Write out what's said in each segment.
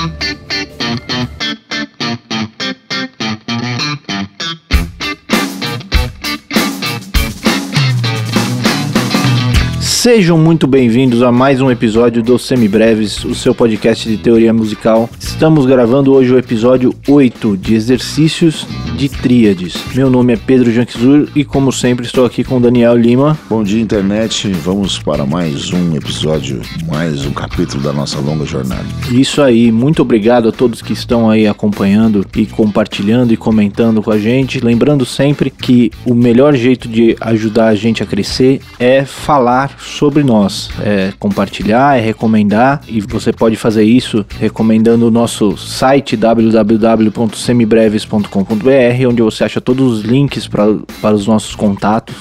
Thank you. Sejam muito bem-vindos a mais um episódio do Semibreves, o seu podcast de teoria musical. Estamos gravando hoje o episódio 8 de exercícios de tríades. Meu nome é Pedro Janquizur e, como sempre, estou aqui com Daniel Lima. Bom dia, internet. Vamos para mais um episódio, mais um capítulo da nossa longa jornada. Isso aí, muito obrigado a todos que estão aí acompanhando e compartilhando e comentando com a gente. Lembrando sempre que o melhor jeito de ajudar a gente a crescer é falar sobre nós, é compartilhar, é recomendar e você pode fazer isso recomendando o nosso site www.semibreves.com.br, onde você acha todos os links pra, para os nossos contatos,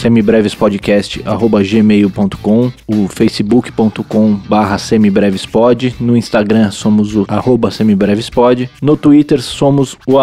semibrevespodcast@gmail.com, o facebook.com/semibrevespod, no Instagram somos o semibrevespod, no Twitter somos o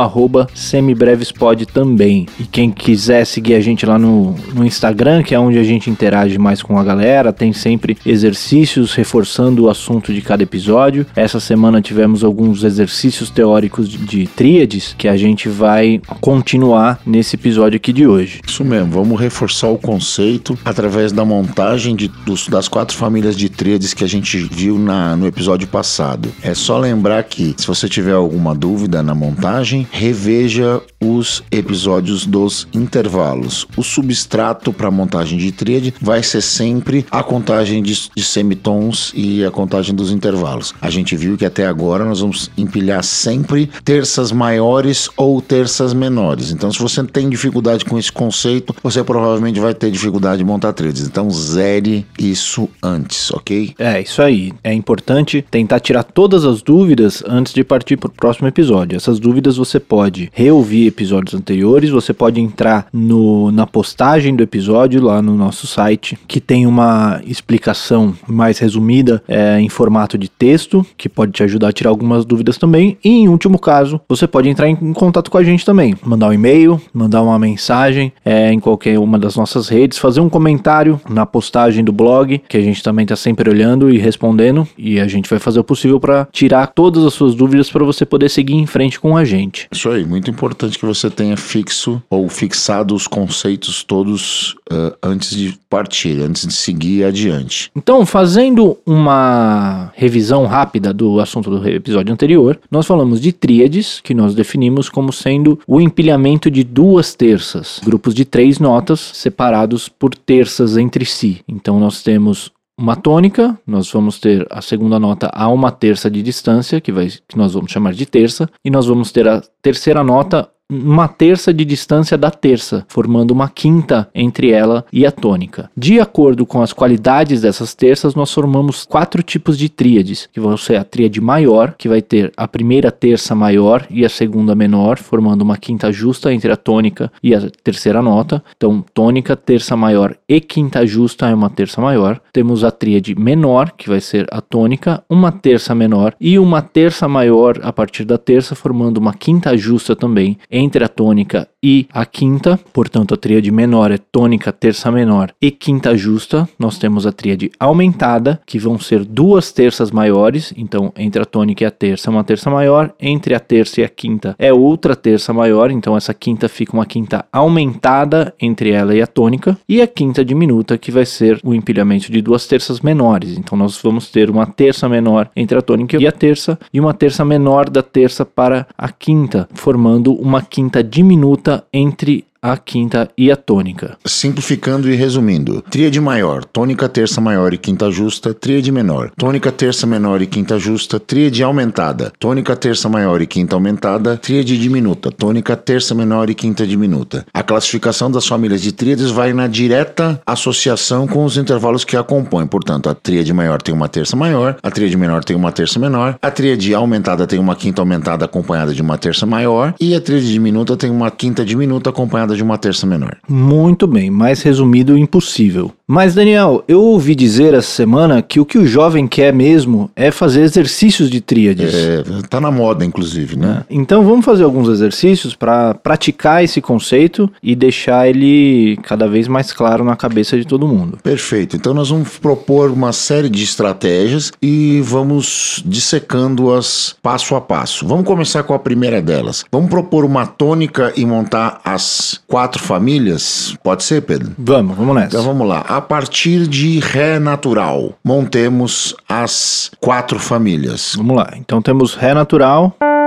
semibrevespod também. E quem quiser seguir a gente lá no, no Instagram, que é onde a gente interage mais com a galera, tem sempre exercícios reforçando o assunto de cada episódio. Essa semana tivemos alguns exercícios teóricos de, de tríades que a gente vai continuar nesse episódio aqui de hoje. Isso mesmo, vamos reforçar o conceito através da montagem de, dos, das quatro famílias de tríades que a gente viu na, no episódio passado. É só lembrar que, se você tiver alguma dúvida na montagem, reveja os episódios dos intervalos. O substrato para montagem de tríade vai ser sempre a contagem de, de semitons e a contagem dos intervalos. A gente viu que até agora nós vamos empilhar sempre terças maiores ou terças menores. Então, se você tem dificuldade com esse conceito, você provavelmente vai ter dificuldade de montar tríades. Então, zere isso antes, ok? É, isso aí. É importante tentar tirar todas as dúvidas antes de partir para o próximo episódio. Essas dúvidas você pode reouvir episódios anteriores, você pode entrar no, na postagem do episódio lá no nosso site, que tem uma explicação mais resumida é, em formato de texto, que pode te ajudar a tirar algumas dúvidas também. E em último caso, você pode entrar em, contato com a gente também, mandar um e-mail, mandar uma mensagem é, em qualquer uma das nossas redes, fazer um comentário na postagem do blog, que a gente também está sempre olhando e respondendo, e a gente vai fazer o possível para tirar todas as suas dúvidas para você poder seguir em frente com a gente. Isso aí, muito importante que você tenha fixo ou fixado os conceitos todos uh, antes de partir, antes seguir adiante. Então, fazendo uma revisão rápida do assunto do episódio anterior, nós falamos de tríades, que nós definimos como sendo o empilhamento de duas terças, grupos de três notas separados por terças entre si. Então, nós temos uma tônica, nós vamos ter a segunda nota a uma terça de distância, que, vai, que nós vamos chamar de terça, e nós vamos ter a terceira nota uma terça de distância da terça, formando uma quinta entre ela e a tônica. De acordo com as qualidades dessas terças, nós formamos quatro tipos de tríades, que vão ser a tríade maior, que vai ter a primeira terça maior e a segunda menor, formando uma quinta justa entre a tônica e a terceira nota. Então, tônica, terça maior e quinta justa é uma terça maior. Temos a tríade menor, que vai ser a tônica, uma terça menor e uma terça maior a partir da terça, formando uma quinta justa também entre a tônica e a quinta, portanto a tríade menor é tônica, terça menor e quinta justa. Nós temos a tríade aumentada, que vão ser duas terças maiores, então entre a tônica e a terça é uma terça maior, entre a terça e a quinta é outra terça maior, então essa quinta fica uma quinta aumentada entre ela e a tônica, e a quinta diminuta, que vai ser o empilhamento de duas terças menores. Então nós vamos ter uma terça menor entre a tônica e a terça e uma terça menor da terça para a quinta, formando uma quinta diminuta entre a quinta e a tônica. Simplificando e resumindo: tríade maior, tônica terça maior e quinta justa, tríade menor, tônica terça menor e quinta justa, tríade aumentada, tônica terça maior e quinta aumentada, tríade diminuta, tônica terça menor e quinta diminuta. A classificação das famílias de tríades vai na direta associação com os intervalos que a compõem. Portanto, a tríade maior tem uma terça maior, a tríade menor tem uma terça menor, a tríade aumentada tem uma quinta aumentada acompanhada de uma terça maior e a tríade diminuta tem uma quinta diminuta acompanhada de uma terça menor. Muito bem, mais resumido impossível. Mas, Daniel, eu ouvi dizer essa semana que o que o jovem quer mesmo é fazer exercícios de tríades. É, tá na moda, inclusive, né? Então vamos fazer alguns exercícios para praticar esse conceito e deixar ele cada vez mais claro na cabeça de todo mundo. Perfeito. Então nós vamos propor uma série de estratégias e vamos dissecando-as passo a passo. Vamos começar com a primeira delas. Vamos propor uma tônica e montar as quatro famílias? Pode ser, Pedro? Vamos, vamos nessa. Então vamos lá. A partir de Ré natural, montemos as quatro famílias. Vamos lá. Então temos Ré natural, A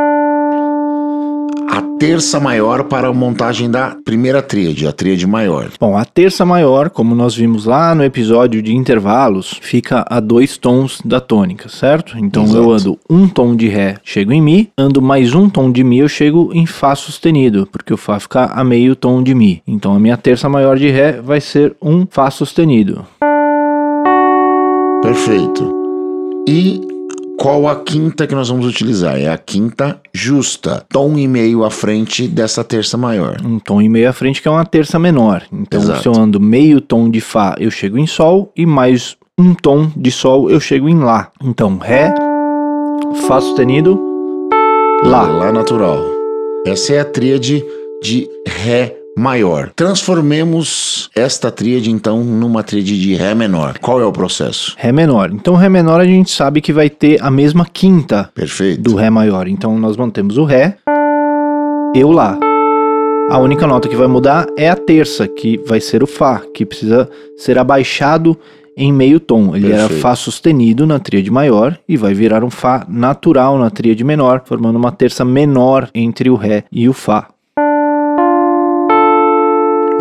terça maior para a montagem da primeira tríade, a tríade maior. Bom, a terça maior, como nós vimos lá no episódio de intervalos, fica a dois tons da tônica, certo? Então Exato. eu ando um tom de Ré, chego em Mi, ando mais um tom de Mi, eu chego em Fá sustenido, porque o Fá fica a meio tom de Mi. Então a minha terça maior de Ré vai ser um Fá sustenido. Perfeito. E qual a quinta que nós vamos utilizar? É a quinta justa, tom e meio à frente dessa terça maior. Um tom e meio à frente, que é uma terça menor. Então Exato. se eu ando meio tom de Fá, eu chego em Sol, e mais um tom de Sol, eu chego em Lá. Então Ré, Fá sustenido, Lá. Lá natural. Essa é a tríade de Ré maior. Transformemos esta tríade então numa tríade de Ré menor. Qual é o processo? Ré menor. Então, Ré menor a gente sabe que vai ter a mesma quinta Perfeito. do Ré maior. Então, nós mantemos o Ré e o Lá. A única nota que vai mudar é a terça, que vai ser o Fá, que precisa ser abaixado em meio tom. Ele era Perfeito. Fá sustenido na tríade maior e vai virar um Fá natural na tríade menor, formando uma terça menor entre o Ré e o Fá.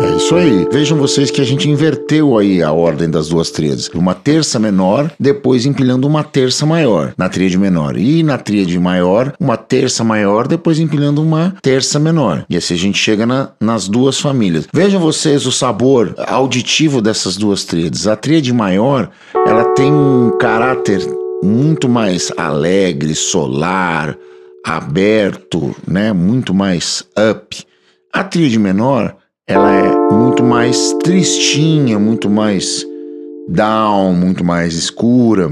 É isso aí. Vejam vocês que a gente inverteu aí a ordem das duas tríades. Uma terça menor, depois empilhando uma terça maior na tríade menor. E na tríade maior, uma terça maior, depois empilhando uma terça menor. E assim a gente chega na- nas duas famílias. Vejam vocês o sabor auditivo dessas duas tríades. A tríade maior, ela tem um caráter muito mais alegre, solar, aberto, né? Muito mais up. A tríade menor, ela é muito mais tristinha, muito mais down, muito mais escura.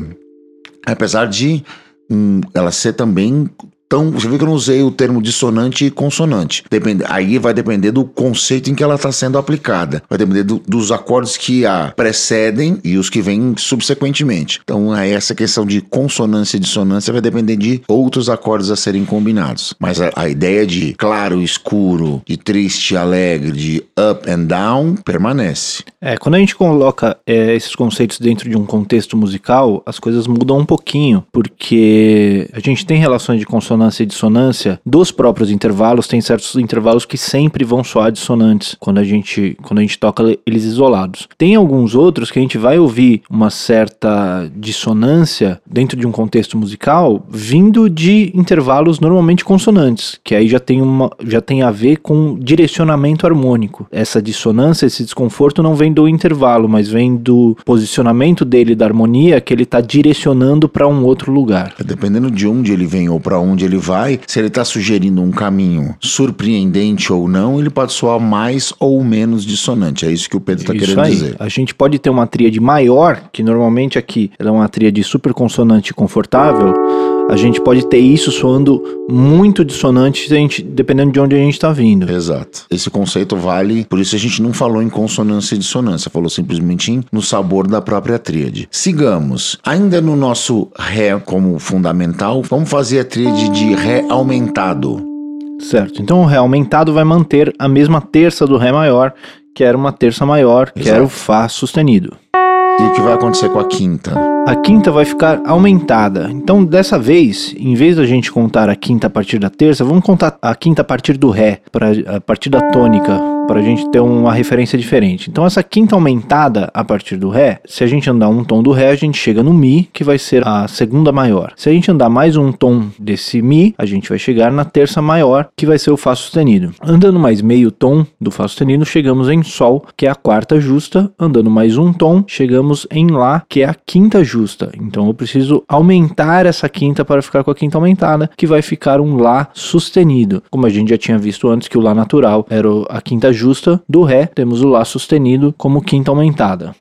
Apesar de hum, ela ser também tão. Você viu que eu não usei o termo dissonante e consonante. Depende, aí vai depender do conceito em que ela está sendo aplicada. Vai depender do- dos acordes que a precedem e os que vêm subsequentemente. Então, aí essa questão de consonância e dissonância vai depender de outros acordes a serem combinados. Mas a, a ideia de claro, escuro, de triste, alegre, de up and down permanece. É, quando a gente coloca é, esses conceitos dentro de um contexto musical, as coisas mudam um pouquinho, porque a gente tem relações de consonância e dissonância dos próprios intervalos, tem certos intervalos que sempre vão soar dissonantes quando a gente, quando a gente toca eles isolados. Tem alguns outros que a gente vai ouvir uma certa dissonância dentro de um contexto musical vindo de intervalos normalmente consonantes, que aí já tem, uma, já tem a ver com direcionamento harmônico. Essa dissonância, esse desconforto não vem do intervalo, mas vem do posicionamento dele, da harmonia, que ele está direcionando para um outro lugar. Dependendo de onde ele vem ou para onde ele vai, se ele está sugerindo um caminho surpreendente ou não, ele pode soar mais ou menos dissonante. É isso que o Pedro está querendo aí. dizer. A gente pode ter uma tríade maior, que normalmente aqui ela é uma tríade super consonante e confortável. A gente pode ter isso soando muito dissonante, gente, dependendo de onde a gente está vindo. Exato. Esse conceito vale, por isso a gente não falou em consonância e dissonância, falou simplesmente no sabor da própria tríade. Sigamos. Ainda no nosso Ré como fundamental, vamos fazer a tríade de Ré aumentado. Certo. Então o Ré aumentado vai manter a mesma terça do Ré maior, que era uma terça maior, que Exato. era o Fá sustenido. E o que vai acontecer com a quinta? A quinta vai ficar aumentada. Então, dessa vez, em vez da gente contar a quinta a partir da terça, vamos contar a quinta a partir do Ré, pra, a partir da tônica, para a gente ter uma referência diferente. Então, essa quinta aumentada a partir do Ré, se a gente andar um tom do Ré, a gente chega no Mi, que vai ser a segunda maior. Se a gente andar mais um tom desse Mi, a gente vai chegar na terça maior, que vai ser o Fá sustenido. Andando mais meio tom do Fá sustenido, chegamos em Sol, que é a quarta justa. Andando mais um tom, chegamos em Lá, que é a quinta justa. Então eu preciso aumentar essa quinta para ficar com a quinta aumentada, que vai ficar um Lá sustenido. Como a gente já tinha visto antes que o Lá natural era a quinta justa do Ré, temos o Lá sustenido como quinta aumentada.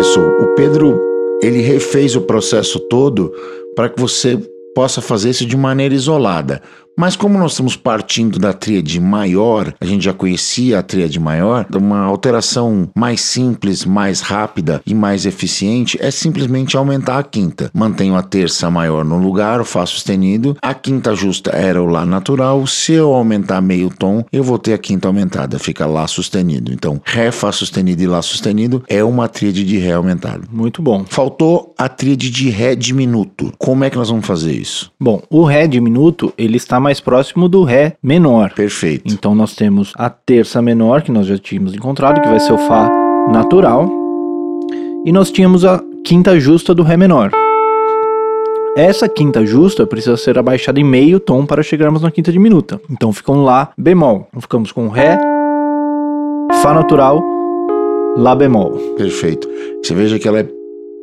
Isso, o Pedro ele refez o processo todo para que você possa fazer isso de maneira isolada. Mas como nós estamos partindo da tríade maior, a gente já conhecia a tríade maior, uma alteração mais simples, mais rápida e mais eficiente é simplesmente aumentar a quinta. Mantenho a terça maior no lugar, o Fá sustenido, a quinta justa era o Lá natural, se eu aumentar meio tom, eu vou ter a quinta aumentada, fica Lá sustenido. Então, Ré, Fá sustenido e Lá sustenido é uma tríade de Ré aumentado. Muito bom. Faltou a tríade de Ré diminuto. Como é que nós vamos fazer isso? Bom, o Ré diminuto, ele está mais próximo do Ré menor. Perfeito. Então nós temos a terça menor, que nós já tínhamos encontrado, que vai ser o Fá natural. E nós tínhamos a quinta justa do Ré menor. Essa quinta justa precisa ser abaixada em meio tom para chegarmos na quinta diminuta. Então fica um Lá bemol. Então ficamos com Ré, Fá natural, Lá bemol. Perfeito. Você veja que ela é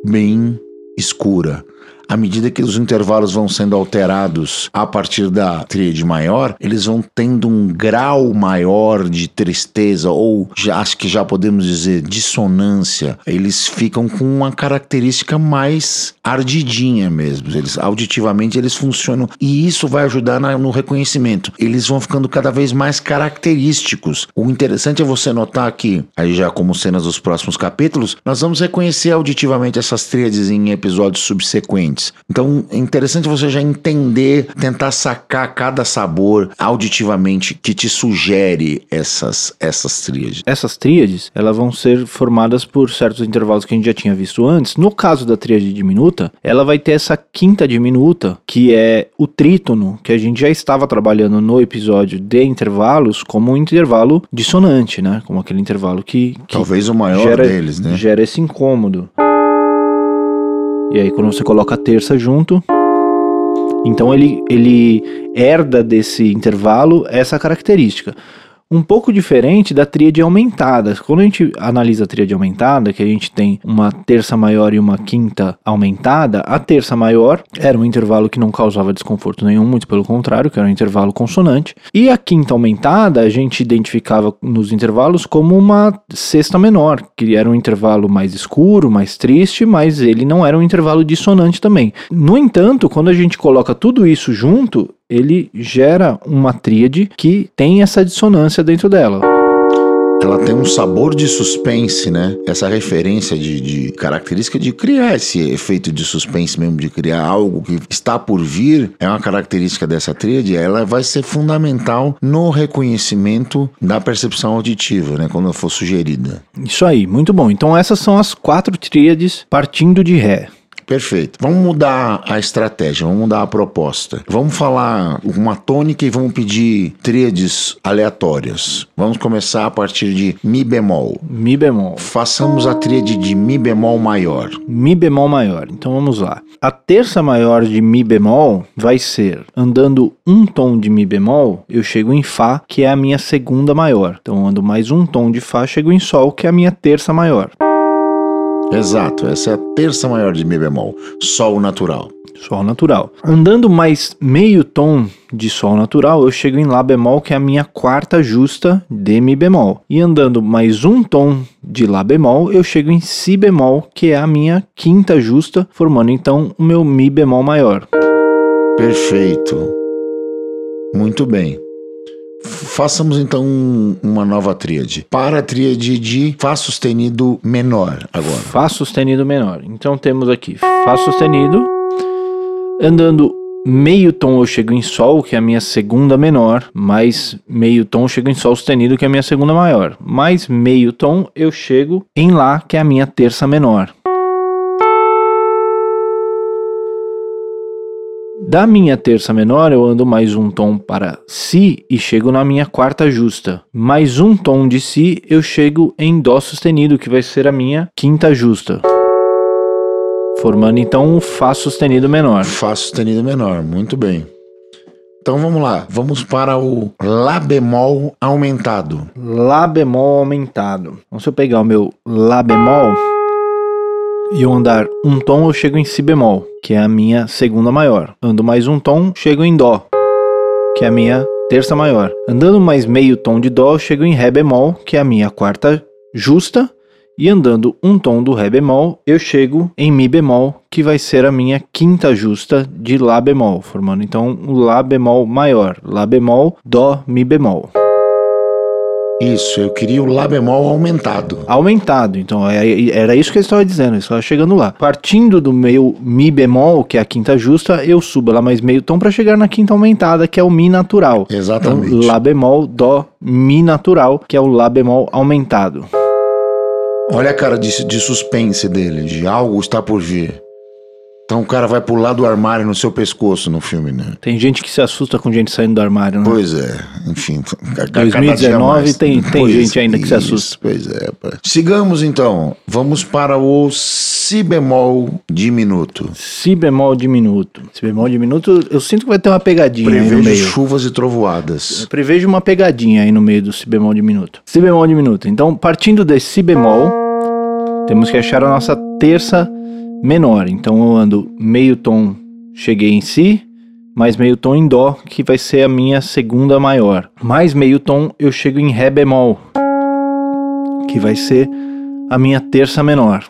bem escura à medida que os intervalos vão sendo alterados a partir da tríade maior, eles vão tendo um grau maior de tristeza, ou já, acho que já podemos dizer dissonância. Eles ficam com uma característica mais ardidinha mesmo. Eles auditivamente eles funcionam e isso vai ajudar na, no reconhecimento. Eles vão ficando cada vez mais característicos. O interessante é você notar que, aí já como cenas dos próximos capítulos, nós vamos reconhecer auditivamente essas tríades em episódios subsequentes diferentes. Então é interessante você já entender, tentar sacar cada sabor auditivamente que te sugere essas, essas tríades. Essas tríades, elas vão ser formadas por certos intervalos que a gente já tinha visto antes. No caso da tríade diminuta, ela vai ter essa quinta diminuta, que é o trítono, que a gente já estava trabalhando no episódio de intervalos como um intervalo dissonante, né? Como aquele intervalo que, que talvez o maior gera, deles, né? Gera esse incômodo. E aí quando você coloca a terça junto, então ele, ele herda desse intervalo essa característica um pouco diferente da tríade aumentada. Quando a gente analisa a tríade aumentada, que a gente tem uma terça maior e uma quinta aumentada, a terça maior era um intervalo que não causava desconforto nenhum, muito pelo contrário, que era um intervalo consonante. E a quinta aumentada a gente identificava nos intervalos como uma sexta menor, que era um intervalo mais escuro, mais triste, mas ele não era um intervalo dissonante também. No entanto, quando a gente coloca tudo isso junto, ele gera uma tríade que tem essa dissonância dentro dela. Ela tem um sabor de suspense, né? Essa referência de, de, característica de criar esse efeito de suspense mesmo, de criar algo que está por vir, é uma característica dessa tríade. Ela vai ser fundamental no reconhecimento da percepção auditiva, né? Quando for sugerida. Isso aí, muito bom. Então essas são as quatro tríades partindo de Ré. Perfeito. Vamos mudar a estratégia, vamos mudar a proposta. Vamos falar uma tônica e vamos pedir tríades aleatórias. Vamos começar a partir de Mi bemol. Mi bemol. Façamos a tríade de Mi bemol maior. Mi bemol maior. Então vamos lá. A terça maior de Mi bemol vai ser andando um tom de Mi bemol, eu chego em Fá, que é a minha segunda maior. Então ando mais um tom de Fá, chego em Sol, que é a minha terça maior. Exato, essa é a terça maior de Mi bemol, Sol natural. Sol natural. Andando mais meio tom de Sol natural, eu chego em Lá bemol, que é a minha quarta justa de Mi bemol. E andando mais um tom de Lá bemol, eu chego em Si bemol, que é a minha quinta justa, formando então o meu Mi bemol maior. Perfeito. Muito bem. Façamos então uma nova tríade. Para a tríade de Fá sustenido menor agora. Fá sustenido menor. Então temos aqui Fá sustenido. Andando meio tom eu chego em Sol, que é a minha segunda menor, mais meio tom eu chego em Sol sustenido, que é a minha segunda maior. Mais meio tom eu chego em Lá, que é a minha terça menor. Da minha terça menor, eu ando mais um tom para Si e chego na minha quarta justa. Mais um tom de Si, eu chego em Dó sustenido, que vai ser a minha quinta justa. Formando então um Fá sustenido menor. Fá sustenido menor, muito bem. Então vamos lá, vamos para o Lá bemol aumentado. Lá bemol aumentado. Então, se eu pegar o meu Lá bemol e eu andar um tom, eu chego em Si bemol, que é a minha segunda maior. Ando mais um tom, chego em Dó, que é a minha terça maior. Andando mais meio tom de Dó, eu chego em Ré bemol, que é a minha quarta justa. E andando um tom do Ré bemol, eu chego em Mi bemol, que vai ser a minha quinta justa de Lá bemol, formando então o Lá bemol maior. Lá bemol, Dó, Mi bemol. Isso, eu queria o Lá bemol aumentado. Aumentado, então é, era isso que eu estava dizendo, eu estava chegando lá. Partindo do meu Mi bemol, que é a quinta justa, eu subo lá mais meio tom para chegar na quinta aumentada, que é o Mi natural. Exatamente. Então, Lá bemol, Dó, Mi natural, que é o Lá bemol aumentado. Olha a cara de, de suspense dele, de algo está por vir. Então o cara vai pular do armário no seu pescoço no filme, né? Tem gente que se assusta com gente saindo do armário, né? Pois é, enfim. ca- cada 2019 dia mais. tem- tem Pois, gente ainda que se isso, assusta. Pois é. Sigamos então. Vamos para o Si bemol diminuto. Si bemol diminuto. Si bemol diminuto, eu sinto que vai ter uma pegadinha aí no Prevejo meio. chuvas e trovoadas. Eu prevejo uma pegadinha aí no meio do si bemol diminuto. Si bemol diminuto. Então, partindo desse si bemol, temos que achar a nossa terça menor. Então, eu ando meio tom, cheguei em si, mais meio tom em dó, que vai ser a minha segunda maior. Mais meio tom, eu chego em ré bemol, que vai ser a minha terça menor.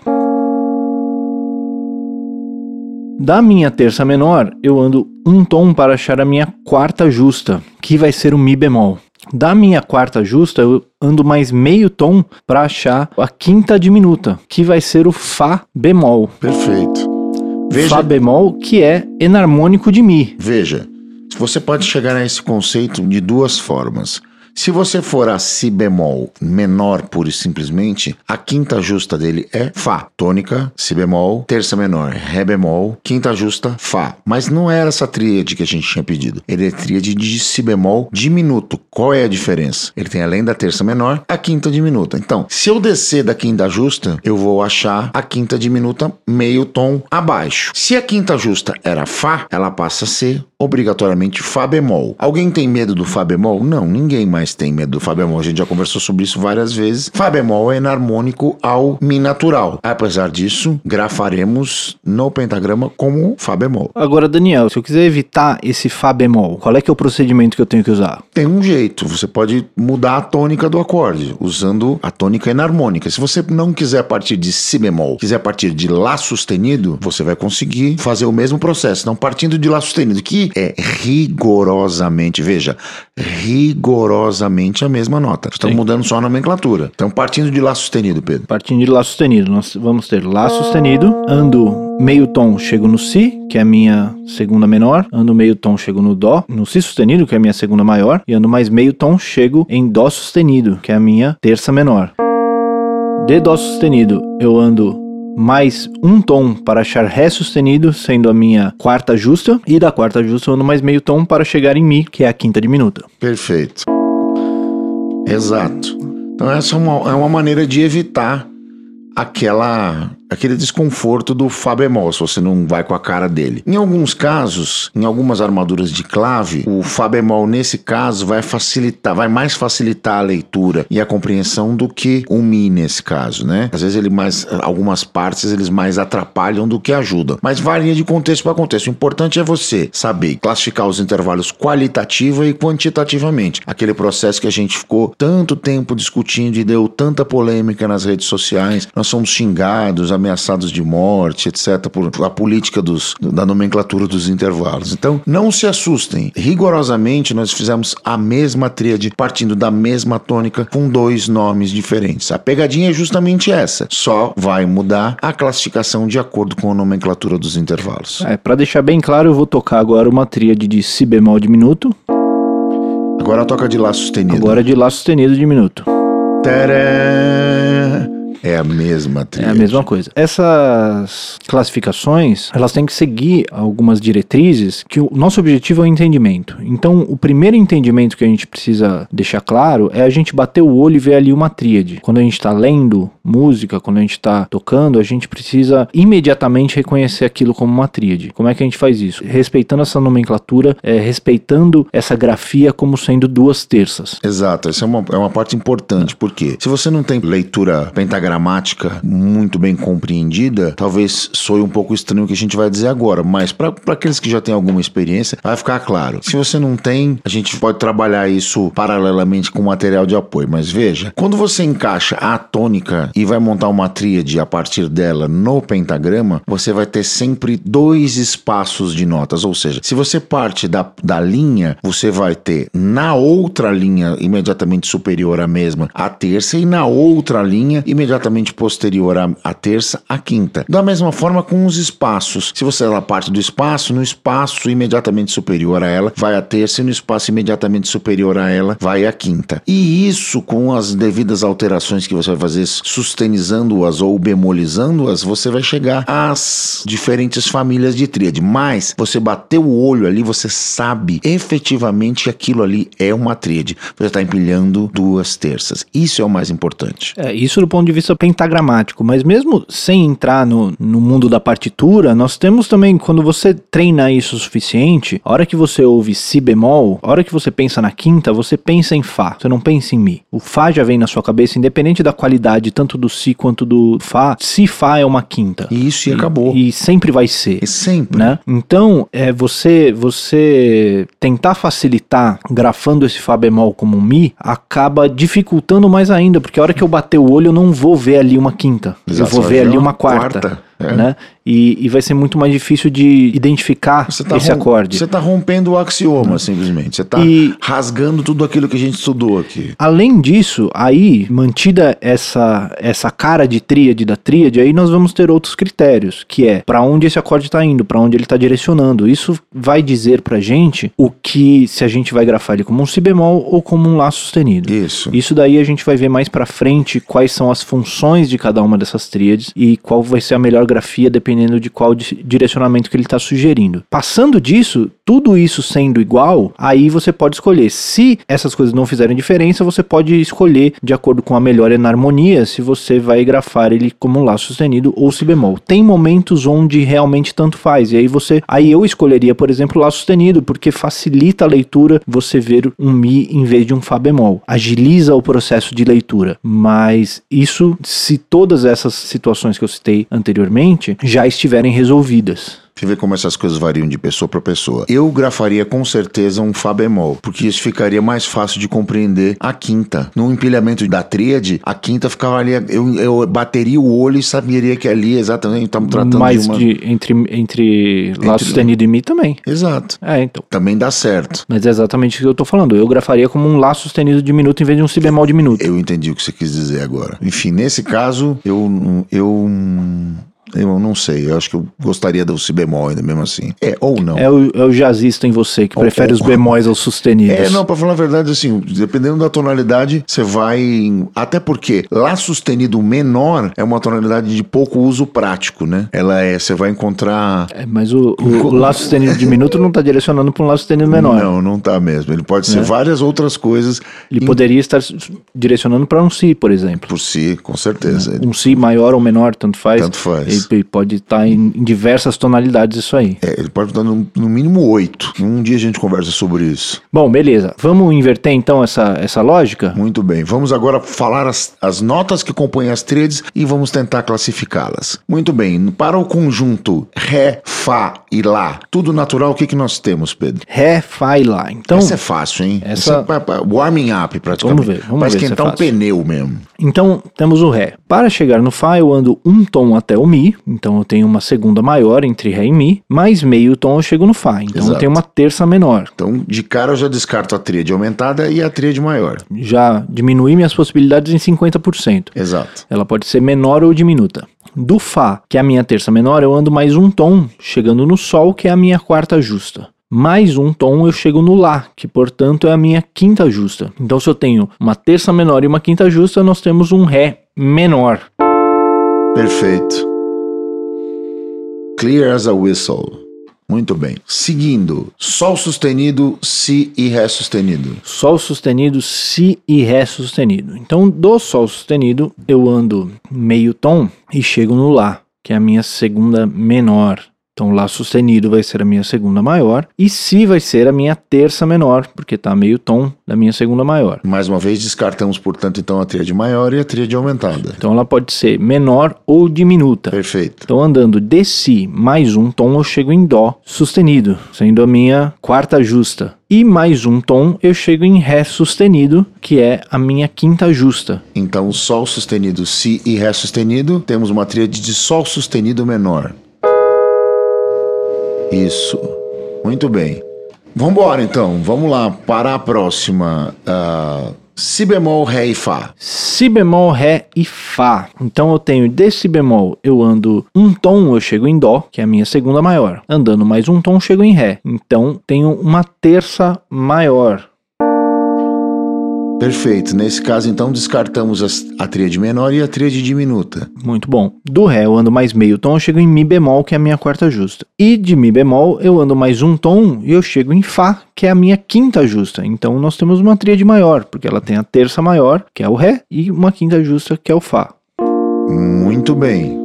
Da minha terça menor, eu ando um tom para achar a minha quarta justa, que vai ser o Mi bemol. Da minha quarta justa, eu ando mais meio tom para achar a quinta diminuta, que vai ser o Fá bemol. Perfeito. Veja, Fá bemol, que é enarmônico de Mi. veja, você pode chegar a esse conceito de duas formas. Se você for a Si bemol menor, pura e simplesmente, a quinta justa dele é Fá. Tônica, Si bemol, terça menor, Ré bemol, quinta justa, Fá. Mas não era essa tríade que a gente tinha pedido. Ele é tríade de Si bemol diminuto. Qual é a diferença? Ele tem além da terça menor, a quinta diminuta. Então, se eu descer da quinta justa, eu vou achar a quinta diminuta meio tom abaixo. Se a quinta justa era Fá, ela passa a ser obrigatoriamente Fá bemol. Alguém tem medo do Fá bemol? Não, ninguém mais tem medo do Fá bemol. A gente já conversou sobre isso várias vezes. Fá bemol é enarmônico ao Mi natural. Apesar disso, grafaremos no pentagrama como Fá bemol. Agora, Daniel, se eu quiser evitar esse Fá bemol, qual é que é o procedimento que eu tenho que usar? Tem um jeito, você pode mudar a tônica do acorde, usando a tônica enarmônica. Se você não quiser partir de Si bemol, quiser partir de Lá sustenido, você vai conseguir fazer o mesmo processo. Então, partindo de Lá sustenido, que é rigorosamente, veja, rigorosamente a mesma nota. Estamos Sim. mudando só a nomenclatura. Então, partindo de Lá sustenido, Pedro. Partindo de Lá sustenido, nós vamos ter Lá sustenido, ando meio tom, chego no Si, que é a minha segunda menor, ando meio tom, chego no Dó, no Si sustenido, que é a minha segunda maior, e ando mais meio tom, chego em Dó sustenido, que é a minha terça menor. De Dó sustenido, eu ando mais um tom para achar Ré sustenido, sendo a minha quarta justa, e da quarta justa eu ando mais meio tom para chegar em Mi, que é a quinta diminuta. Perfeito. Exato. Então essa é uma, é uma maneira de evitar aquela aquele desconforto do Fá bemol, se você não vai com a cara dele. Em alguns casos, em algumas armaduras de clave, o Fá bemol nesse caso vai facilitar, vai mais facilitar a leitura e a compreensão do que o Mi nesse caso, né? Às vezes ele mais algumas partes eles mais atrapalham do que ajudam, mas varia de contexto para contexto. O importante é você saber classificar os intervalos qualitativa e quantitativamente. Aquele processo que a gente ficou tanto tempo discutindo e deu tanta polêmica nas redes sociais. Nós somos xingados, ameaçados de morte, etc., por a política dos, da nomenclatura dos intervalos. Então, não se assustem. Rigorosamente, nós fizemos a mesma tríade, partindo da mesma tônica, com dois nomes diferentes. A pegadinha é justamente essa. Só vai mudar a classificação de acordo com a nomenclatura dos intervalos. É, para deixar bem claro, eu vou tocar agora uma tríade de Si bemol diminuto, Agora toca de Lá sustenido. agora de Lá sustenido diminuto. Tará, É a mesma É tríade. a mesma coisa. Essas classificações, elas têm que seguir algumas diretrizes que o nosso objetivo é o entendimento. Então, o primeiro entendimento que a gente precisa deixar claro é a gente bater o olho e ver ali uma tríade. Quando a gente está lendo música, quando a gente está tocando, a gente precisa imediatamente reconhecer aquilo como uma tríade. Como é que a gente faz isso? Respeitando essa nomenclatura, é, respeitando essa grafia como sendo duas terças. Exato, essa é uma, é uma parte importante, porque se você não tem leitura pentagramática muito bem compreendida, talvez soe um pouco estranho o que a gente vai dizer agora, mas para aqueles que já têm alguma experiência, vai ficar claro. Se você não tem, a gente pode trabalhar isso paralelamente com material de apoio, mas veja, quando você encaixa a tônica e vai montar uma tríade a partir dela no pentagrama, você vai ter sempre dois espaços de notas, ou seja, se você parte da, da linha, você vai ter na outra linha imediatamente superior à mesma a terça e na outra linha imediatamente posterior à, à terça a quinta. Da mesma forma com os espaços. Se você ela parte do espaço, no espaço imediatamente superior a ela vai a terça e no espaço imediatamente superior a ela vai a quinta. E isso com as devidas alterações que você vai fazer sustenizando-as ou bemolizando-as, você vai chegar às diferentes famílias de tríade. Mas você bateu o olho ali, você sabe efetivamente que aquilo ali é uma tríade. Você está empilhando duas terças. Isso é o mais importante. É, isso do ponto de vista pentagramático, mas mesmo sem entrar no, no mundo da partitura, nós temos também, quando você treina isso o suficiente, a hora que você ouve si bemol, a hora que você pensa na quinta, você pensa em fá, você não pensa em mi. O fá já vem na sua cabeça, independente da qualidade tanto do si quanto do fá, si fá é uma quinta. E isso e, acabou. E sempre vai ser. E sempre. Né? Então, é você você tentar facilitar grafando esse Fá bemol como um Mi acaba dificultando mais ainda, porque a hora que eu bater o olho eu não vou ver ali uma quinta, Exato, eu vou ver ali uma quarta. quarta, é. Né? E, e vai ser muito mais difícil de identificar tá esse acorde. Você está rompendo o axioma, simplesmente. Você está rasgando tudo aquilo que a gente estudou aqui. Além disso, aí, mantida essa, essa cara de tríade da tríade, aí nós vamos ter outros critérios, que é para onde esse acorde está indo, para onde ele está direcionando. Isso vai dizer pra gente o que, se a gente vai grafar ele como um si bemol ou como um lá sustenido. Isso. Isso daí a gente vai ver mais pra frente quais são as funções de cada uma dessas tríades e qual vai ser a melhor dependendo de qual di- direcionamento que ele está sugerindo. Passando disso, tudo isso sendo igual, aí você pode escolher. Se essas coisas não fizerem diferença, você pode escolher de acordo com a melhora na harmonia se você vai grafar ele como lá sustenido ou si bemol. Tem momentos onde realmente tanto faz. E aí você, aí eu escolheria, por exemplo, lá sustenido, porque facilita a leitura você ver um mi em vez de um fá bemol. Agiliza o processo de leitura. Mas isso se todas essas situações que eu citei anteriormente já estiverem resolvidas. Você vê como essas coisas variam de pessoa para pessoa. Eu grafaria com certeza um Fá bemol, porque isso ficaria mais fácil de compreender a quinta. No empilhamento da tríade, a quinta ficava ali. Eu, eu bateria o olho e saberia que ali exatamente estamos tratando Mas de uma. de- entre, entre lá Entre- sustenido e mi também. Exato. É, então. Também dá certo. Mas é exatamente o que eu tô falando. Eu grafaria como um lá sustenido de minuto em vez de um si bemol de minuto. Eu entendi o que você quis dizer agora. Enfim, nesse caso, eu. eu eu não sei, eu acho que eu gostaria do si bemol ainda mesmo assim. É, ou não. É o, é o jazzista em você que prefere os bemóis aos sustenidos. É, não, pra falar a verdade, assim, dependendo da tonalidade, você vai. Até porque Lá sustenido menor é uma tonalidade de pouco uso prático, né? Ela é. Você vai encontrar. É, mas o, o, o lá sustenido de minuto não tá direcionando para um lá sustenido menor. Não, não tá mesmo. Ele pode ser várias outras coisas Ele em- poderia estar direcionando para um si, por exemplo. por si, com certeza. Ele- Um si maior ou menor, tanto faz. Tanto faz. Ele, ele pode estar em, em diversas tonalidades, isso aí. é, ele pode dar no, no mínimo oito. Um dia a gente conversa sobre isso. Bom, beleza. Vamos inverter então essa, essa lógica? Muito bem. Vamos agora falar as, as notas que compõem as tríades e vamos tentar classificá-las. Muito bem. Para o conjunto Ré, Fá e Lá, tudo natural, o que, que nós temos, Pedro? Ré, Fá e Lá. Então, Essa é fácil, hein? essa- Essa é warming up, praticamente. Vamos ver, vamos ver se é esquentar um fácil. pneu mesmo. Então, temos o Ré. Para chegar no Fá, eu ando um tom até o Mi. Então, eu tenho uma segunda maior entre Ré e Mi. Mais meio tom eu chego no Fá. Então, eu Exato. tenho uma terça menor. Então, de cara eu já descarto a tríade aumentada e a tríade maior. Já diminui minhas possibilidades em 50%. Exato. Ela pode ser menor ou diminuta. Do Fá, que é a minha terça menor, eu ando mais um tom, chegando no Sol, que é a minha quarta justa. Mais um tom eu chego no Lá, que portanto é a minha quinta justa. Então, se eu tenho uma terça menor e uma quinta justa, nós temos um Ré menor. Perfeito. Clear as a whistle. Muito bem. Seguindo, Sol sustenido, Si e Ré sustenido. Sol sustenido, Si e Ré sustenido. Então, do Sol sustenido, eu ando meio tom e chego no Lá, que é a minha segunda menor. Então, Lá sustenido vai ser a minha segunda maior. E Si vai ser a minha terça menor, porque está meio tom da minha segunda maior. Mais uma vez, descartamos, portanto, então a tríade maior e a tríade aumentada. Então, ela pode ser menor ou diminuta. Perfeito. Então, andando de Si mais um tom, eu chego em Dó sustenido, sendo a minha quarta justa. E mais um tom, eu chego em Ré sustenido, que é a minha quinta justa. Então, Sol sustenido, Si e Ré sustenido, temos uma tríade de Sol sustenido menor. Isso. Muito bem. Vamos embora então. Vamos lá para a próxima. Uh, si bemol, Ré e Fá. Si bemol, Ré e Fá. Então eu tenho de Si bemol, eu ando um tom, eu chego em Dó, que é a minha segunda maior. Andando mais um tom, chego em Ré. Então tenho uma terça maior. Perfeito. Nesse caso, então, descartamos as, a tríade menor e a tríade diminuta. Muito bom. Do Ré eu ando mais meio tom, eu chego em Mi bemol, que é a minha quarta justa. E de Mi bemol eu ando mais um tom e eu chego em Fá, que é a minha quinta justa. Então nós temos uma tríade maior, porque ela tem a terça maior, que é o Ré, e uma quinta justa, que é o Fá. Muito bem.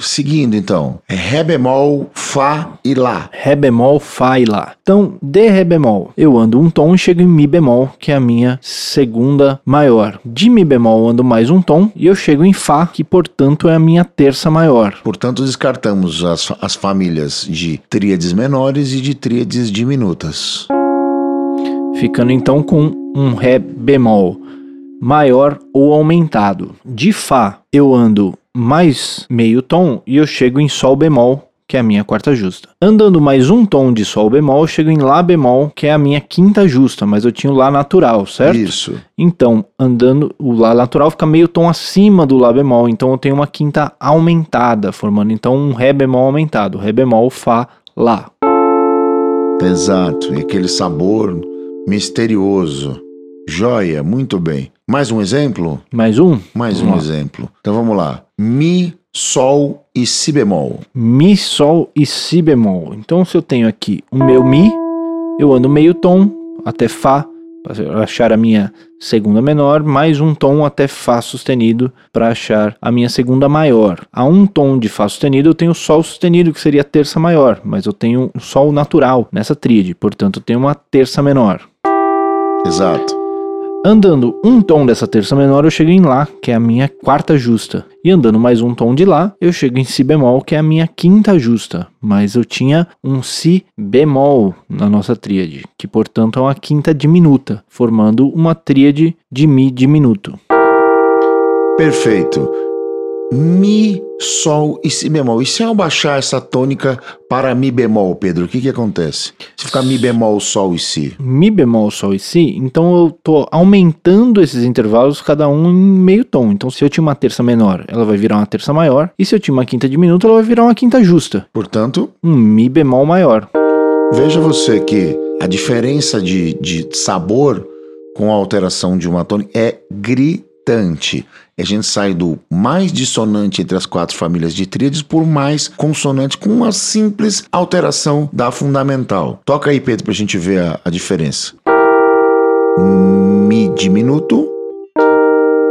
Seguindo então, é Ré bemol, Fá e Lá. Ré bemol, Fá e Lá. Então, de Ré bemol, eu ando um tom e chego em Mi bemol, que é a minha segunda maior. De Mi bemol, eu ando mais um tom e eu chego em Fá, que portanto é a minha terça maior. Portanto, descartamos as, as famílias de tríades menores e de tríades diminutas. Ficando então com um Ré bemol maior ou aumentado. De Fá, eu ando mais meio tom e eu chego em Sol bemol, que é a minha quarta justa. Andando mais um tom de Sol bemol, eu chego em Lá bemol, que é a minha quinta justa, mas eu tinha o Lá natural, certo? Isso. Então, andando, o Lá natural fica meio tom acima do Lá bemol, então eu tenho uma quinta aumentada, formando então um Ré bemol aumentado. Ré bemol, Fá, Lá. Exato, e aquele sabor misterioso. Joia, muito bem. Mais um exemplo? Mais um? Mais Vamos um lá. exemplo. Então vamos lá. Mi, Sol e Si bemol. Mi, Sol e Si bemol. Então, se eu tenho aqui o meu Mi, eu ando meio tom até Fá, para achar a minha segunda menor, mais um tom até Fá sustenido para achar a minha segunda maior. A um tom de Fá sustenido eu tenho Sol sustenido, que seria a terça maior, mas eu tenho um Sol natural nessa tríade, portanto eu tenho uma terça menor. Exato. Andando um tom dessa terça menor, eu chego em Lá, que é a minha quarta justa. E andando mais um tom de Lá, eu chego em Si bemol, que é a minha quinta justa. Mas eu tinha um Si bemol na nossa tríade, que portanto é uma quinta diminuta, formando uma tríade de Mi diminuto. Perfeito. Mi, Sol e Si bemol. E se eu baixar essa tônica para Mi bemol, Pedro, o que, que acontece? Se ficar Mi bemol, Sol e Si. Mi bemol, Sol e Si, então eu tô aumentando esses intervalos, cada um em meio tom. Então se eu tinha uma terça menor, ela vai virar uma terça maior. E se eu tinha uma quinta diminuta, ela vai virar uma quinta justa. Portanto, Um Mi bemol maior. veja você que a diferença de, de sabor com a alteração de uma tônica é gritante. A gente sai do mais dissonante entre as quatro famílias de tríades por mais consonante com uma simples alteração da fundamental. Toca aí, Pedro, pra gente ver a, a diferença. Mi diminuto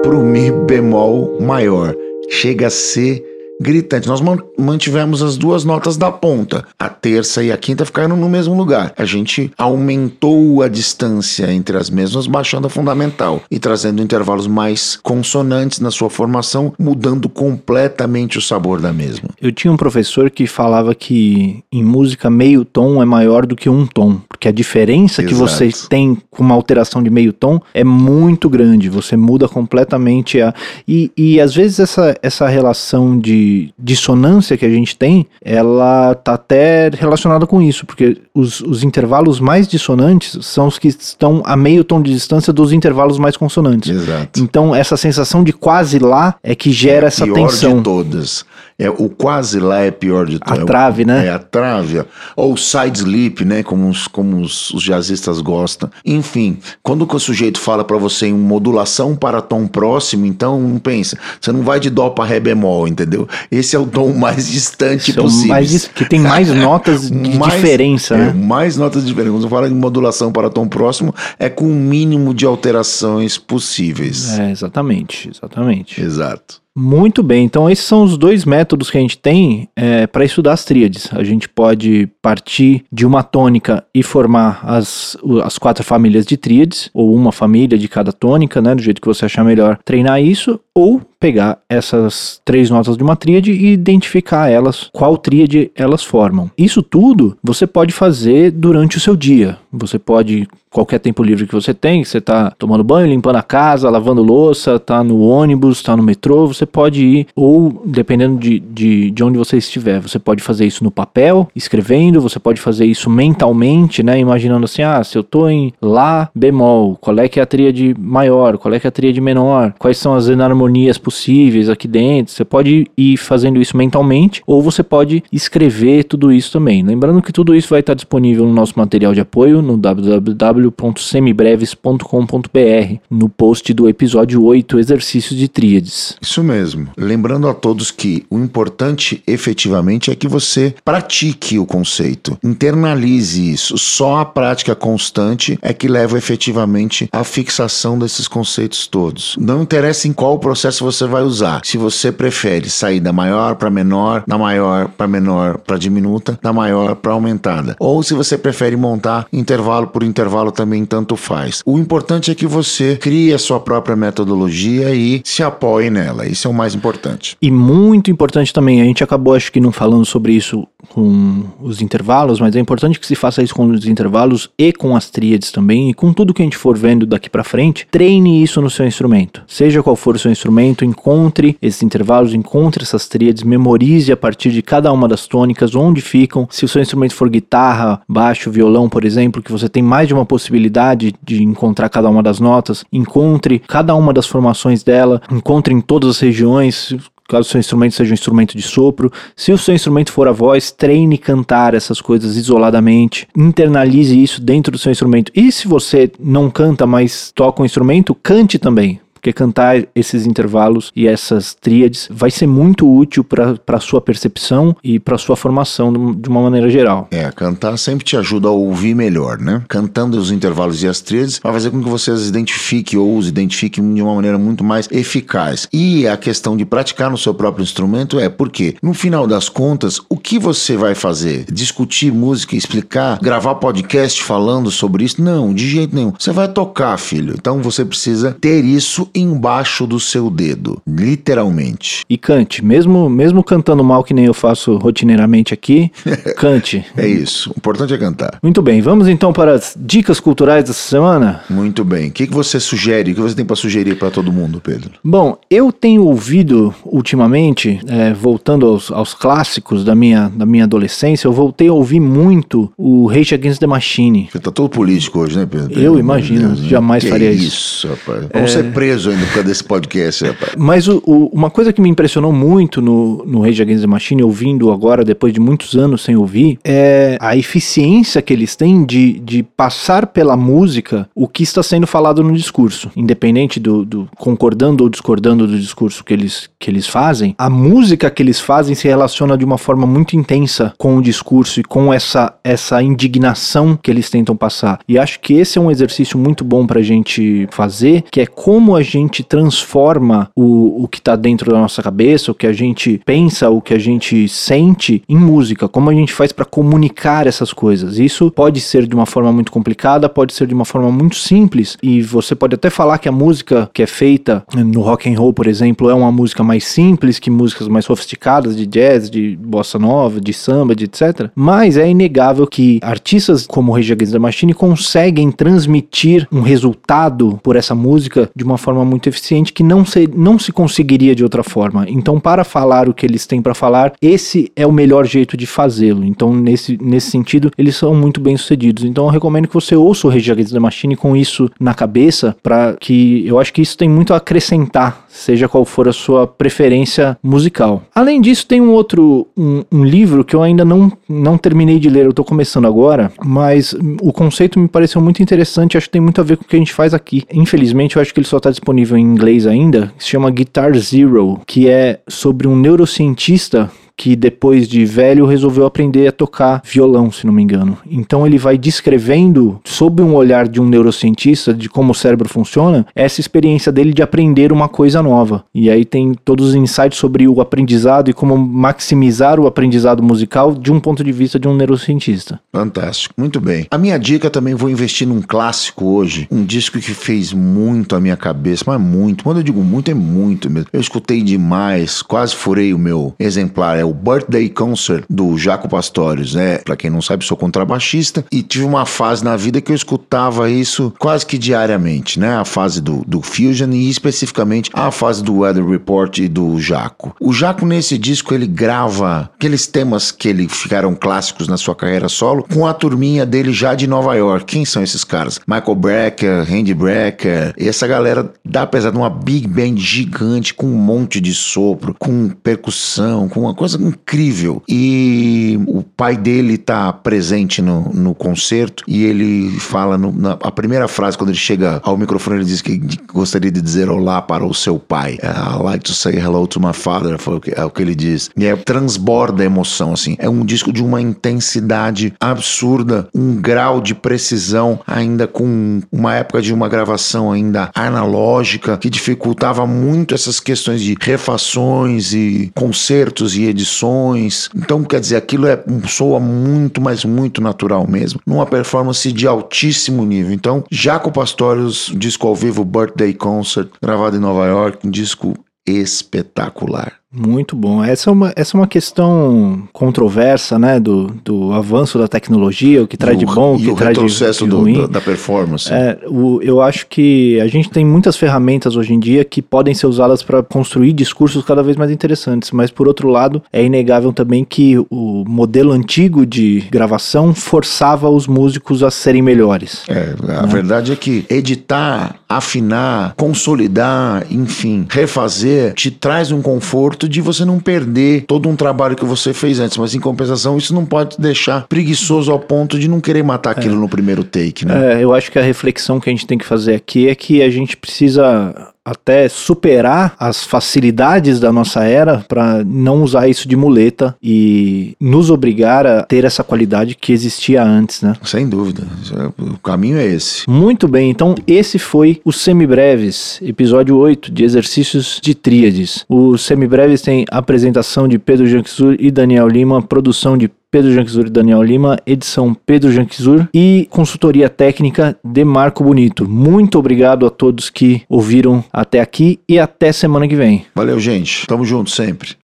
pro Mi bemol maior. Chega a ser gritante. Nós man- mantivemos as duas notas da ponta. A terça e a quinta ficaram no mesmo lugar. A gente aumentou a distância entre as mesmas, baixando a fundamental e trazendo intervalos mais consonantes na sua formação, mudando completamente o sabor da mesma. Eu tinha um professor que falava que em música meio tom é maior do que um tom, porque a diferença que Exato. você tem com uma alteração de meio tom é muito grande, você muda completamente a... E, e às vezes essa, essa relação de dissonância que a gente tem, ela tá até relacionada com isso, porque os, os intervalos mais dissonantes são os que estão a meio tom de distância dos intervalos mais consonantes. Exato. Então essa sensação de quase lá é que gera essa pior tensão. de todas. É, o quase lá é pior de A tudo. trave, né? É, a trave. Ou side sleep, né? Como os, como os, os jazzistas gostam. Enfim, quando o sujeito fala pra você em modulação para tom próximo, então não pensa. Você não vai de dó para ré bemol, entendeu? Esse é o tom mais distante São possível. mais dis- que tem mais notas de Mais- diferença, é, né? mais notas de diferença. Quando você fala em modulação para tom próximo, é com o mínimo de alterações possíveis. É, exatamente, exatamente. Exato. Muito bem, então esses são os dois métodos que a gente tem para estudar as tríades. A gente pode partir de uma tônica e formar as, as quatro famílias de tríades, ou uma família de cada tônica, né, do jeito que você achar melhor treinar isso, ou pegar essas três notas de uma tríade e identificar elas, qual tríade elas formam. Isso tudo você pode fazer durante o seu dia. Você pode, qualquer tempo livre que você tem, você tá tomando banho, limpando a casa, lavando louça, tá no ônibus, tá no metrô, você pode ir, ou dependendo de, de, de onde você estiver, você pode fazer isso no papel, escrevendo, você pode fazer isso mentalmente, né? Imaginando assim, ah, se eu tô em Lá bemol, qual é que é a tríade maior, qual é que é a tríade menor, quais são as enarmonias possíveis aqui dentro. Você pode ir fazendo isso mentalmente, ou você pode escrever tudo isso também. Lembrando que tudo isso vai estar disponível no nosso material de apoio no www.semibreves.com.br, no post do episódio 8, Exercícios de Tríades. Isso mesmo. Lembrando a todos que o importante efetivamente é que você pratique o conceito, internalize isso. Só a prática constante é que leva efetivamente à fixação desses conceitos todos. Não interessa em qual processo você vai usar. Se você prefere sair da maior para menor, da maior para menor para diminuta, da maior para aumentada, ou se você prefere montar intervalo por intervalo também tanto faz. O importante é que você crie a sua própria metodologia e se apoie nela. Isso é o mais importante. E muito importante também, a gente acabou acho que não falando sobre isso com os intervalos, mas é importante que se faça isso com os intervalos e com as tríades também, e com tudo que a gente for vendo daqui pra frente, treine isso no seu instrumento. Seja qual for o seu instrumento, encontre esses intervalos, encontre essas tríades, memorize a partir de cada uma das tônicas, onde ficam. Se o seu instrumento for guitarra, baixo, violão, por exemplo, que você tem mais de uma possibilidade de encontrar cada uma das notas, encontre cada uma das formações dela, encontre em todas as regiões, caso o seu instrumento seja um instrumento de sopro. Se o seu instrumento for a voz, treine cantar essas coisas isoladamente. Internalize isso dentro do seu instrumento. E se você não canta, mas toca um instrumento, cante também. Porque cantar esses intervalos e essas tríades vai ser muito útil para a sua percepção e para a sua formação de- de uma maneira geral. É, cantar sempre te ajuda a ouvir melhor, né? Cantando os intervalos e as tríades vai fazer com que você as identifique ou os identifique de uma maneira muito mais eficaz. E a questão de praticar no seu próprio instrumento é porque, no final das contas, o que você vai fazer? Discutir música, explicar, gravar podcast falando sobre isso? Não, de jeito nenhum. Você vai tocar, filho. Então você precisa ter isso embaixo do seu dedo, literalmente. E cante, mesmo, mesmo cantando mal que nem eu faço rotineiramente aqui, cante. É isso. O importante é cantar. Muito bem, vamos então para as dicas culturais dessa semana? Muito bem. O que, que você sugere? O que você tem para sugerir para todo mundo, Pedro? Bom, eu tenho ouvido ultimamente, é, voltando aos, aos clássicos da minha, da minha adolescência, eu voltei a ouvir muito o Rage Against the Machine. Você tá todo político hoje, né, Pedro? Eu imagino, né? jamais Que faria isso. isso. É. rapaz. Vamos ser presos ainda por causa desse podcast, rapaz. Mas o- o- uma coisa que me impressionou muito no, no Rage Against the Machine, ouvindo agora, depois de muitos anos sem ouvir, é a eficiência que eles têm de, de passar pela música o que está sendo falado no discurso. Independente do, do- concordando ou discordando do discurso que eles, que eles fazem, a música que eles fazem se relaciona de uma forma muito intensa com o discurso e com essa, essa indignação que eles tentam passar. E acho que esse é um exercício muito bom pra gente fazer, que é como a gente transforma o, o que tá dentro da nossa cabeça, o que a gente pensa, o que a gente sente em música, como a gente faz pra comunicar essas coisas. Isso pode ser de uma forma muito complicada, pode ser de uma forma muito simples, e você pode até falar que a música que é feita no rock and roll, por exemplo, é uma música mais simples que músicas mais sofisticadas de jazz, de bossa nova, de samba, de etc. Mas é inegável que artistas como Against the Machine conseguem transmitir um resultado por essa música de uma forma forma muito eficiente que não se, não se conseguiria de outra forma. Então, para falar o que eles têm para falar, esse é o melhor jeito de fazê-lo. Então, nesse, nesse sentido, eles são muito bem sucedidos. Então, eu recomendo que você ouça o Rage Against the Machine com isso na cabeça, para que eu acho que isso tem muito a acrescentar, seja qual for a sua preferência musical. Além disso, tem um outro um, um livro que eu ainda não, não terminei de ler, eu estou começando agora, mas o conceito me pareceu muito interessante, acho que tem muito a ver com o que a gente faz aqui. Infelizmente, eu acho que ele só está disponível em inglês ainda, se chama Guitar Zero, que é sobre um neurocientista que depois de velho resolveu aprender a tocar violão, se não me engano. Então ele vai descrevendo, sob um olhar de um neurocientista, de como o cérebro funciona, essa experiência dele de aprender uma coisa nova. E aí tem todos os insights sobre o aprendizado e como maximizar o aprendizado musical de um ponto de vista de um neurocientista. Fantástico, muito bem. A minha dica também vou investir num clássico hoje, um disco que fez muito a minha cabeça, mas muito. Quando eu digo muito, é muito mesmo. Eu escutei demais, quase furei o meu exemplar. É o Birthday Concert do Jaco Pastorius, né? Pra quem não sabe, sou contrabaixista e tive uma fase na vida que eu escutava isso quase que diariamente, né? A fase do, do Fusion e especificamente a fase do Weather Report e do Jaco. O Jaco nesse disco ele grava aqueles temas que ele ficaram clássicos na sua carreira solo com a turminha dele já de Nova York. Quem são esses caras? Michael Brecker, Randy Brecker, e essa galera dá apesar de uma big band gigante com um monte de sopro, com percussão, com uma coisa incrível. E o pai dele tá presente no, no concerto e ele fala no, na a primeira frase quando ele chega ao microfone ele diz que gostaria de dizer olá para o seu pai. I like to say hello to my father, foi o que, é o que ele diz. E é transborda a emoção assim. É um disco de uma intensidade absurda, um grau de precisão ainda com uma época de uma gravação ainda analógica que dificultava muito essas questões de refações e concertos e edições então, quer dizer, aquilo é soa muito, mas muito natural mesmo. Numa performance de altíssimo nível. Então, Jaco Pastorius, disco ao vivo Birthday Concert, gravado em Nova York, um disco espetacular. Muito bom. Essa é uma, essa é uma questão controversa, né? Do, do avanço da tecnologia, o que traz de bom, o que traz de, de ruim. Do, da performance. É, o, eu acho que a gente tem muitas ferramentas hoje em dia que podem ser usadas para construir discursos cada vez mais interessantes, mas por outro lado, é inegável também que o modelo antigo de gravação forçava os músicos a serem melhores. É, a né? verdade é que editar, afinar, consolidar, enfim, refazer, te traz um conforto de você não perder todo um trabalho que você fez antes, mas em compensação isso não pode deixar preguiçoso ao ponto de não querer matar aquilo é. no primeiro take, né? É, eu acho que a reflexão que a gente tem que fazer aqui é que a gente precisa até superar as facilidades da nossa era para não usar isso de muleta e nos obrigar a ter essa qualidade que existia antes, né? Sem dúvida. É, o caminho é esse. Muito bem, então esse foi o Semibreves, episódio 8 de exercícios de tríades. O Semibreves tem apresentação de Pedro Janquizur e Daniel Lima, produção de Pedro Janquizur e Daniel Lima, edição Pedro Janquizur e consultoria técnica de Marco Bonito. Muito obrigado a todos que ouviram até aqui e até semana que vem. Valeu, gente. Tamo junto sempre.